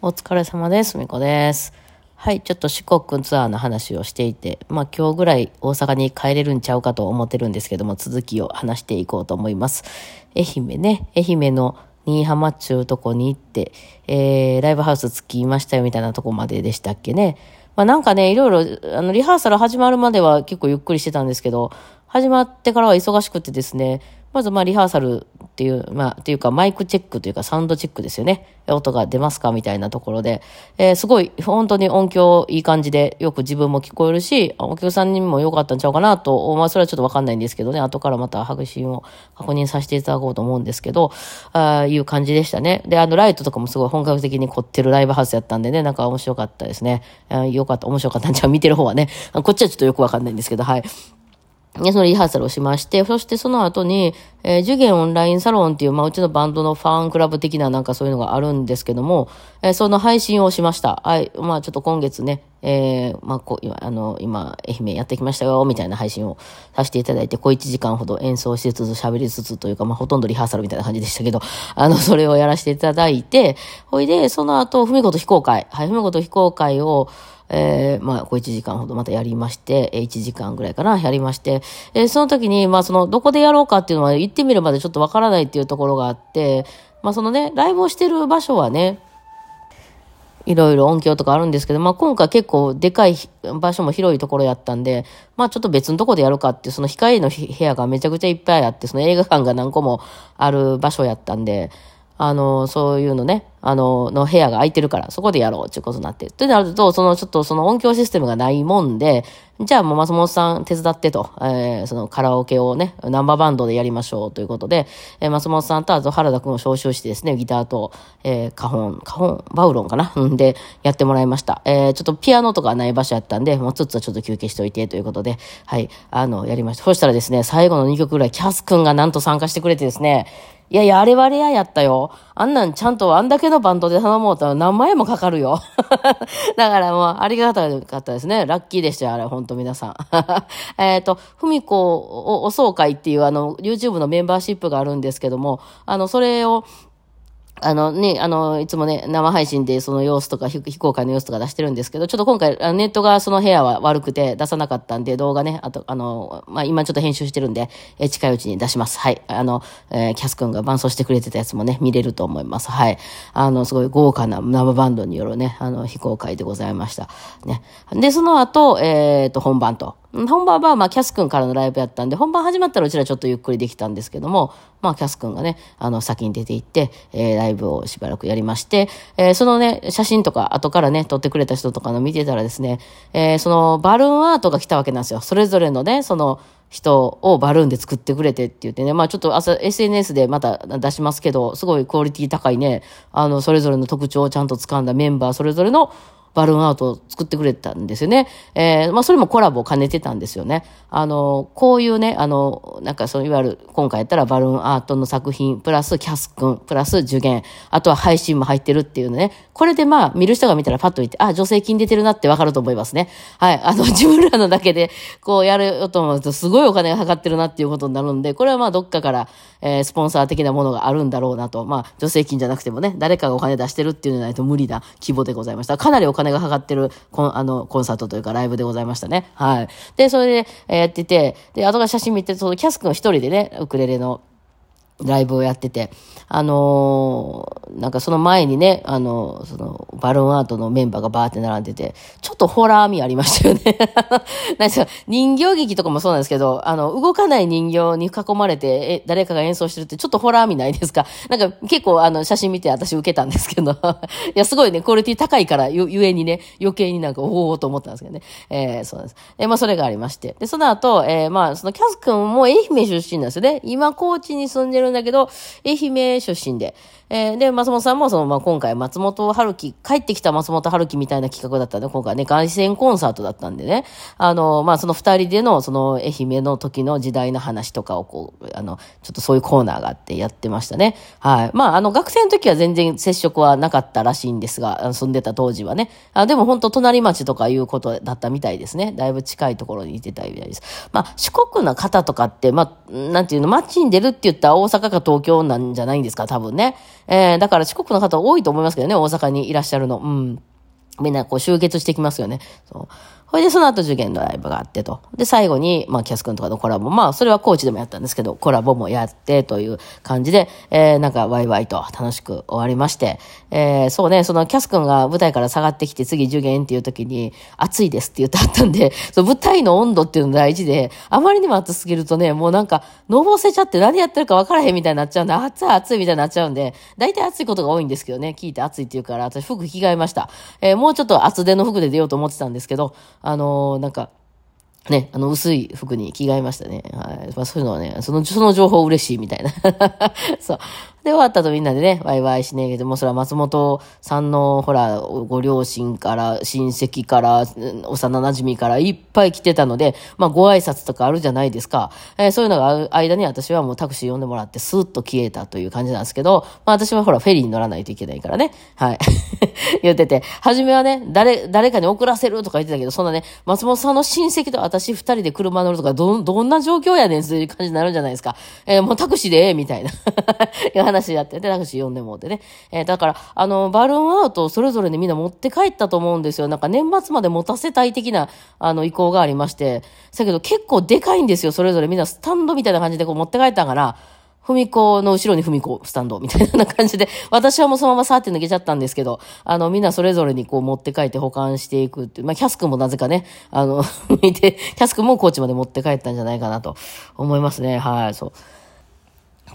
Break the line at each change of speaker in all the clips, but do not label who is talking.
お疲れ様です。みこです。はい、ちょっと四国ツアーの話をしていて、まあ今日ぐらい大阪に帰れるんちゃうかと思ってるんですけども、続きを話していこうと思います。愛媛ね、愛媛の新居浜っちゅうとこに行って、えー、ライブハウス着きましたよみたいなとこまででしたっけね。まあなんかね、いろいろ、あの、リハーサル始まるまでは結構ゆっくりしてたんですけど、始まってからは忙しくてですね、まずまあリハーサルっていう、まあ、っていうかマイクチェックというかサウンドチェックですよね。音が出ますかみたいなところで、えーすごい本当に音響いい感じでよく自分も聞こえるし、お客さんにも良かったんちゃうかなと、まあそれはちょっとわかんないんですけどね、後からまた白信を確認させていただこうと思うんですけど、ああいう感じでしたね。で、あのライトとかもすごい本格的に凝ってるライブハウスやったんでね、なんか面白かったですね。あーよかった、面白かったんちゃう見てる方はね。こっちはちょっとよくわかんないんですけど、はい。で、そのリハーサルをしまして、そしてその後に、えー、受験オンラインサロンっていう、まあ、うちのバンドのファンクラブ的ななんかそういうのがあるんですけども、えーその配信をしました。はい。まあ、ちょっと今月ね、えーまあ、こう、今、あの、今、愛媛やってきましたよ、みたいな配信をさせていただいて、こう1時間ほど演奏しつつ、喋りつつというか、まあ、ほとんどリハーサルみたいな感じでしたけど、あの、それをやらせていただいて、ほいで、その後、ふみこと非公開。はい、ふみこと非公開を、えー、まあ、こう1時間ほどまたやりまして、えー1時間ぐらいかな、やりまして、えーその時に、まあ、その、どこでやろうかっていうのは行ってみるまでちょっとわからないっていうところがあって、まあ、そのね、ライブをしてる場所はね、いろいろ音響とかあるんですけど、まあ今回結構でかい場所も広いところやったんで、まあちょっと別のとこでやるかっていう、その控えの部屋がめちゃくちゃいっぱいあって、その映画館が何個もある場所やったんで、あの、そういうのね、あの、の部屋が空いてるから、そこでやろうっていうことになって。となると、そのちょっとその音響システムがないもんで、じゃあもう松本さん手伝ってと、えーそのカラオケをね、ナンバーバンドでやりましょうということで、えー松本さんとあと原田くんを招集してですね、ギターと、えー、カホン、カホン、バウロンかな？んで、やってもらいました。えーちょっとピアノとかない場所やったんで、もうつつはちょっと休憩しておいてということで、はい、あの、やりました。そしたらですね、最後の2曲ぐらい、キャスくんがなんと参加してくれてですね、いやいや、あれはレアやったよ。あんなんちゃんとあんだけのバンドで頼もうと何万円もかかるよ。だからもうありがたかったですね。ラッキーでしたよ、あれ、本当皆さん。えっと、ふみこおお総会っていうあの、YouTube のメンバーシップがあるんですけども、あの、それを、あのね、あの、いつもね、生配信でその様子とか、非公開の様子とか出してるんですけど、ちょっと今回、ネットがその部屋は悪くて出さなかったんで、動画ね、あと、あの、まあ、今ちょっと編集してるんで、え近いうちに出します。はい。あの、えーキャス君が伴奏してくれてたやつもね、見れると思います。はい。あの、すごい豪華な生バンドによるね、あの、非公開でございました。ね。で、その後、えっ、と、本番と。本番は、まあ、キャス君からのライブやったんで、本番始まったらうちらちょっとゆっくりできたんですけども、まあ、キャス君がね、あの、先に出て行って、えーライブをしばらくやりまして、えーそのね、写真とか、後からね、撮ってくれた人とかの見てたらですね、えーその、バルーンアートが来たわけなんですよ。それぞれのね、その、人をバルーンで作ってくれてって言ってね、まあちょっと朝 SNS でまた出しますけど、すごいクオリティ高いね、あの、それぞれの特徴をちゃんと掴んだメンバーそれぞれのバルーンアートを作ってくれたんですよね。えーまあそれもコラボを兼ねてたんですよね。あの、こういうね、あの、なんかそういわゆる、今回やったらバルーンアートの作品、プラスキャス君、プラス受験、あとは配信も入ってるっていうのね。これでまあ見る人が見たらパッと見て、あ、助成金出てるなってわかると思いますね。はい。あの、自分らのだけで、こうやるよと思うと、すごいお金がかかってるなっていうことになるんで、これはまあどっかから、えースポンサー的なものがあるんだろうなと。まあ、助成金じゃなくてもね、誰かがお金出してるっていうのないと無理な規模でございました。かなりお金がかかってるこの、あの、コンサートというかライブでございましたね。はい。で、それで、えーやってて、で、後から写真見て、そのキャス君一人でね、ウクレレの、ライブをやってて、あのーなんかその前にね、あのその、バルーンアートのメンバーがバーって並んでて、ちょっとホラー味ありましたよね。なんですか、人形劇とかもそうなんですけど、あの、動かない人形に囲まれて、え、誰かが演奏してるってちょっとホラー味ないですか？なんか結構あの、写真見て私受けたんですけど、いや、すごいね、クオリティ高いからゆ、ゆえにね、余計になんか、おおと思ったんですけどね。えーそうなんです。えまあ、それがありまして。で、その後、えまあ、そのキャス君も愛媛出身なんですよね。今、高知に住んでるんだけど、愛媛出身で。えーで、松本さんも、その、まあ、今回、松本春樹、帰ってきた松本春樹みたいな企画だったんで、今回ね、凱旋コンサートだったんでね、あの、まあ、その二人での、その、愛媛の時の時代の話とかを、こう、あの、ちょっとそういうコーナーがあってやってましたね。はい。まあ、あの、学生の時は全然接触はなかったらしいんですが、住んでた当時はね。あでも本当隣町とかいうことだったみたいですね。だいぶ近いところにいてたみたいです。まあ、四国の方とかって、まあ、なんていうの、街に出るって言ったら大阪か東京なんじゃないんですか、多分ね。えー、だから四国の方多いと思いますけどね、大阪にいらっしゃるの。うん。みんなこう集結してきますよね。そう。それでその後受験のライブがあってと。で、最後に、まあ、キャス君とかのコラボ。まあ、それはコーチでもやったんですけど、コラボもやってという感じで、えー、なんかワイワイと楽しく終わりまして、えー、そうね、そのキャス君が舞台から下がってきて次受験っていう時に、暑いですって言ってあったんで、その舞台の温度っていうの大事で、あまりにも暑すぎるとね、もうなんか、のぼせちゃって何やってるか分からへんみたいになっちゃうんで、暑い暑いみたいになっちゃうんで、大体暑いことが多いんですけどね、聞いて暑いって言うから、私服着替えました。えー、もうちょっと厚手の服で出ようと思ってたんですけど、あの、なんかね、あの、薄い服に着替えましたね。はい。まあ、そういうのはね、その、その情報嬉しいみたいな。そう。で、終わったとみんなでね、ワイワイしねえけども、それは松本さんの、ほら、ご両親から、親戚から、幼馴染からいっぱい来てたので、まあ、ご挨拶とかあるじゃないですか。えー、そういうのが間に私はもうタクシー呼んでもらって、スーッと消えたという感じなんですけど、まあ、私はほら、フェリーに乗らないといけないからね。はい。言ってて、初めはね、誰、誰かに送らせるとか言ってたけど、そんなね、松本さんの親戚と私二人で車乗るとか、ど、どんな状況やねん、そういう感じになるんじゃないですか。えー、もうタクシーでええ、みたいな。いう話やってて、タクシー呼んでもってね。えー、だから、あの、バルーンアウトをそれぞれにみんな持って帰ったと思うんですよ。なんか年末まで持たせたい的な、あの、意向がありまして。だけど結構でかいんですよ、それぞれみんなスタンドみたいな感じでこう持って帰ったから、ふみこの後ろにふみこスタンドみたいな感じで、私はもうそのままさーって抜けちゃったんですけど、あの、みんなそれぞれにこう持って帰って保管していくっていう、まあ、キャス君もなぜかね、あの、見て、キャス君もコーチまで持って帰ったんじゃないかなと思いますね。はい、そう。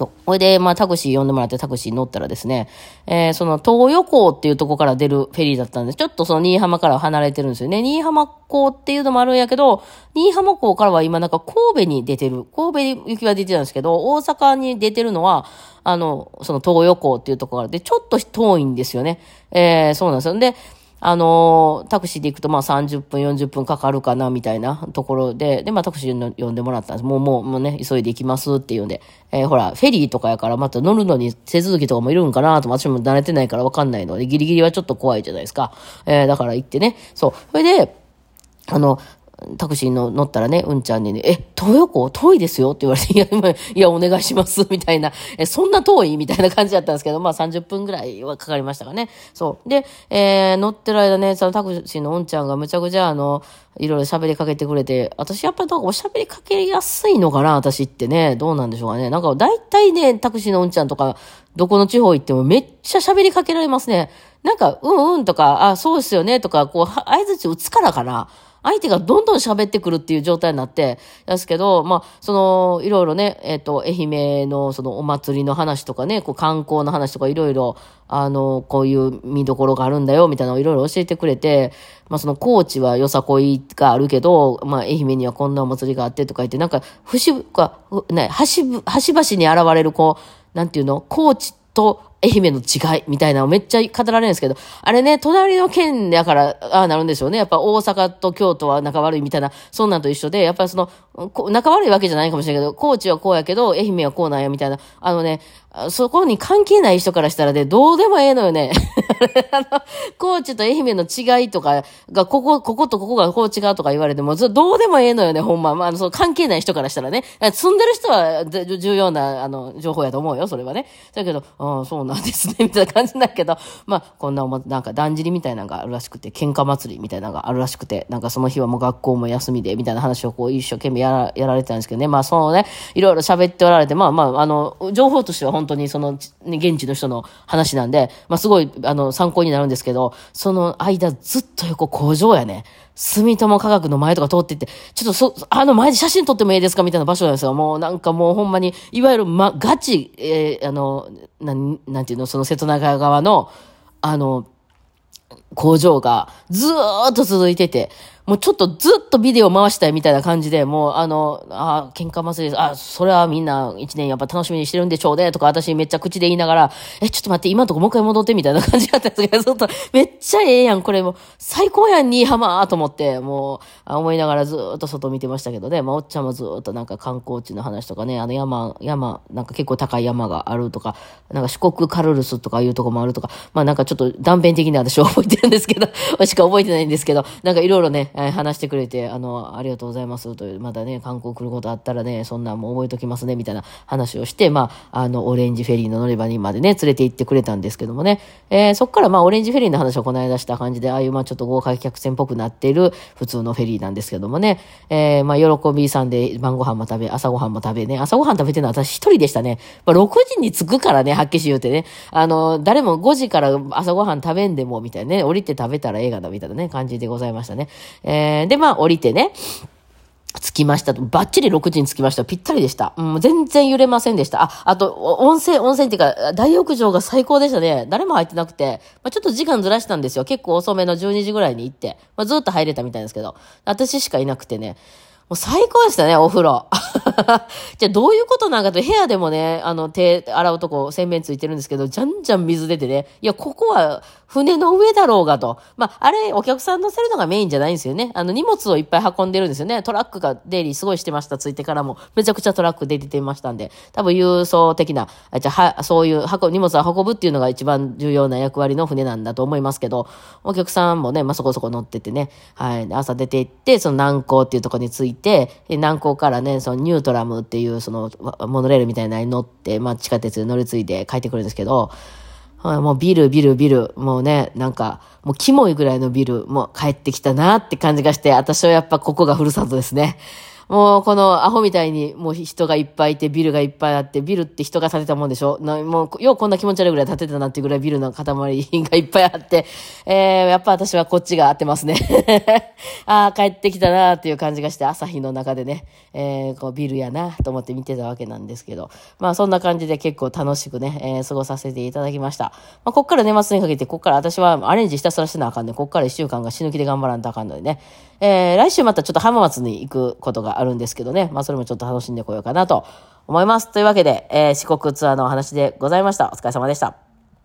そう。ほいで、まあ、タクシー呼んでもらってタクシー乗ったらですね、えー、その、東横っていうとこから出るフェリーだったんです。ちょっとその、新居浜から離れてるんですよね。新居浜港っていうのもあるんやけど、新居浜港からは今なんか神戸に出てる。神戸に雪は出てたんですけど、大阪に出てるのは、あの、その東横っていうとこからで、ちょっと遠いんですよね。えー、そうなんですよ。で、あの、タクシーで行くとまあ30分、40分かかるかな、みたいなところで、で、まあタクシー呼んでもらったんです。もう、もう、もうね、急いで行きますっていうんで、えー、ほら、フェリーとかやからまた乗るのに手続きとかもいるんかなと、私も慣れてないからわかんないので、ギリギリはちょっと怖いじゃないですか。えー、だから行ってね、そう。それで、あの、タクシーの乗ったらね、うんちゃんにね、え、東横遠いですよって言われて、いや、今、いや、お願いします、みたいな、え、そんな遠い？みたいな感じだったんですけど、まあ30分ぐらいはかかりましたかね。そう。で、えー、乗ってる間ね、そのタクシーのうんちゃんがむちゃくちゃあの、いろいろ喋りかけてくれて、私やっぱりお喋りかけやすいのかな、私ってね。どうなんでしょうかね。なんか大体ね、タクシーのうんちゃんとか、どこの地方行ってもめっちゃ喋りかけられますね。なんか、うんうんとか、あ、そうですよねとか、こう、合図打つからかな。相手がどんどん喋ってくるっていう状態になって、ですけど、まあ、その、いろいろね、えっ、ー、と、愛媛のそのお祭りの話とかね、こう観光の話とかいろいろ、あの、こういう見どころがあるんだよ、みたいなのをいろいろ教えてくれて、まあ、その高知はよさこいがあるけど、まあ、愛媛にはこんなお祭りがあってとか言って、なんか、節か、ね、端、端々に現れる、こう、なんていうの、高知と愛媛の違いみたいなのめっちゃ語られるんですけど、あれね、隣の県だから、ああなるんでしょうね。やっぱ大阪と京都は仲悪いみたいな、そんなんと一緒で、やっぱりその、仲悪いわけじゃないかもしれないけど、高知はこうやけど、愛媛はこうなんやみたいな、あのね、そこに関係ない人からしたらね、どうでもええのよね。あの、高知と愛媛の違いとかが、ここ、こことここがこう違うとか言われても、どうでもええのよね、ほんま。まあ、その関係ない人からしたらね。住んでる人は重要な、あの、情報やと思うよ、それはね。だけど、ああ、そうなんですね、みたいな感じだけど、まあ、こんなおも、なんか、だんじりみたいなのがあるらしくて、喧嘩祭りみたいなのがあるらしくて、なんかその日はもう学校も休みで、みたいな話をこう、一生懸命やらやられてたんですけどね。まあ、そのね、いろいろ喋っておられて、まあまあ、あの、情報としては本当にその、ね、現地の人の話なんで、まあ、すごい、あの、参考になるんですけど、その間ずっと横工場やね。住友科学の前とか通ってって、ちょっとそ、あの前で写真撮ってもいいですかみたいな場所なんですよ。もうなんかもうほんまに、いわゆるま、ガチ、えー、あの、なん、なんていうの、その瀬戸中側の、あの、工場がずーっと続いてて、もうちょっとずっとビデオ回したいみたいな感じで、もうあの、あ、喧嘩祭りです。あ、それはみんな一年やっぱ楽しみにしてるんでしょうね、とか私めっちゃ口で言いながら、え、ちょっと待って、今のとこもう一回戻ってみたいな感じだったんですけど、ずっと、めっちゃええやん、これもう、最高やん、新居浜と思って、もう、思いながらずっと外見てましたけどね、まあ、おっちゃんもずっとなんか観光地の話とかね、あの山、山、なんか結構高い山があるとか、なんか四国カルルスとかいうとこもあるとか、まあなんかちょっと断片的に私は覚えてるんですけど、しか覚えてないんですけど、なんかいろいろね、えー話してくれて、あの、ありがとうございます。という、まだね、観光来ることあったらね、そんなんも覚えときますね、みたいな話をして、まあ、あの、オレンジフェリーの乗り場にまでね、連れて行ってくれたんですけどもね、えーそっからまあ、オレンジフェリーの話をこの間した感じで、ああいうまあ、ちょっと豪華客船っぽくなっている普通のフェリーなんですけどもね、えーまあ、喜びさんで晩ご飯も食べ、朝ご飯も食べね、朝ご飯食べてるのは私一人でしたね。まあ、6時に着くからね、はっきり言うてね、あの、誰も5時から朝ご飯食べんでも、みたいなね、降りて食べたら映画だ、みたいなね、感じでございましたね。えーで、まあ、降りてね、着きましたと。バッチリ6時に着きました。ぴったりでした。うん、全然揺れませんでした。あ、あと、温泉、温泉っていうか、大浴場が最高でしたね。誰も入ってなくて、まあ、ちょっと時間ずらしたんですよ。結構遅めの12時ぐらいに行って、まあ、ずっと入れたみたいですけど、私しかいなくてね、う最高でしたね、お風呂。じゃあどういうことなんかと、部屋でもね、あの、手洗うとこ洗面ついてるんですけど、じゃんじゃん水出てね、いや、ここは船の上だろうがと。まあ、あれ、お客さん乗せるのがメインじゃないんですよね。あの、荷物をいっぱい運んでるんですよね。トラックが出入りすごいしてました。ついてからも。めちゃくちゃトラック出てましたんで。多分郵送的な、あじゃは、そういう運、荷物を運ぶっていうのが一番重要な役割の船なんだと思いますけど、お客さんもね、まあ、そこそこ乗っててね、はい。朝出て行って、その南港っていうとこに着いて、で南港からね、そのニュートラムっていうそのモノレールみたいなのに乗って、まあ、地下鉄に乗り継いで帰ってくるんですけど、もうビル、ビル、ビル、もうね、なんか、もうキモいぐらいのビル、もう帰ってきたなって感じがして、私はやっぱここがふるさとですね。もうこのアホみたいにもう人がいっぱいいて、ビルがいっぱいあって、ビルって人が建てたもんでしょ？なもう、ようこんな気持ち悪いぐらい建てたなっていうぐらいビルの塊がいっぱいあって、えー、やっぱ私はこっちが合ってますね。ああ、帰ってきたなっていう感じがして、朝日の中でね、えー、こうビルやなと思って見てたわけなんですけど、まあそんな感じで結構楽しくね、えー、過ごさせていただきました。まあこっから年末にかけて、こっから私はアレンジひたすらしてなあかんね。こっから一週間が死ぬ気で頑張らんとあかんのでね。えー、来週またちょっと浜松に行くことがあるんですけどね。まあそれもちょっと楽しんでこようかなと思います。というわけで、えー、四国ツアーのお話でございました。お疲れ様でした。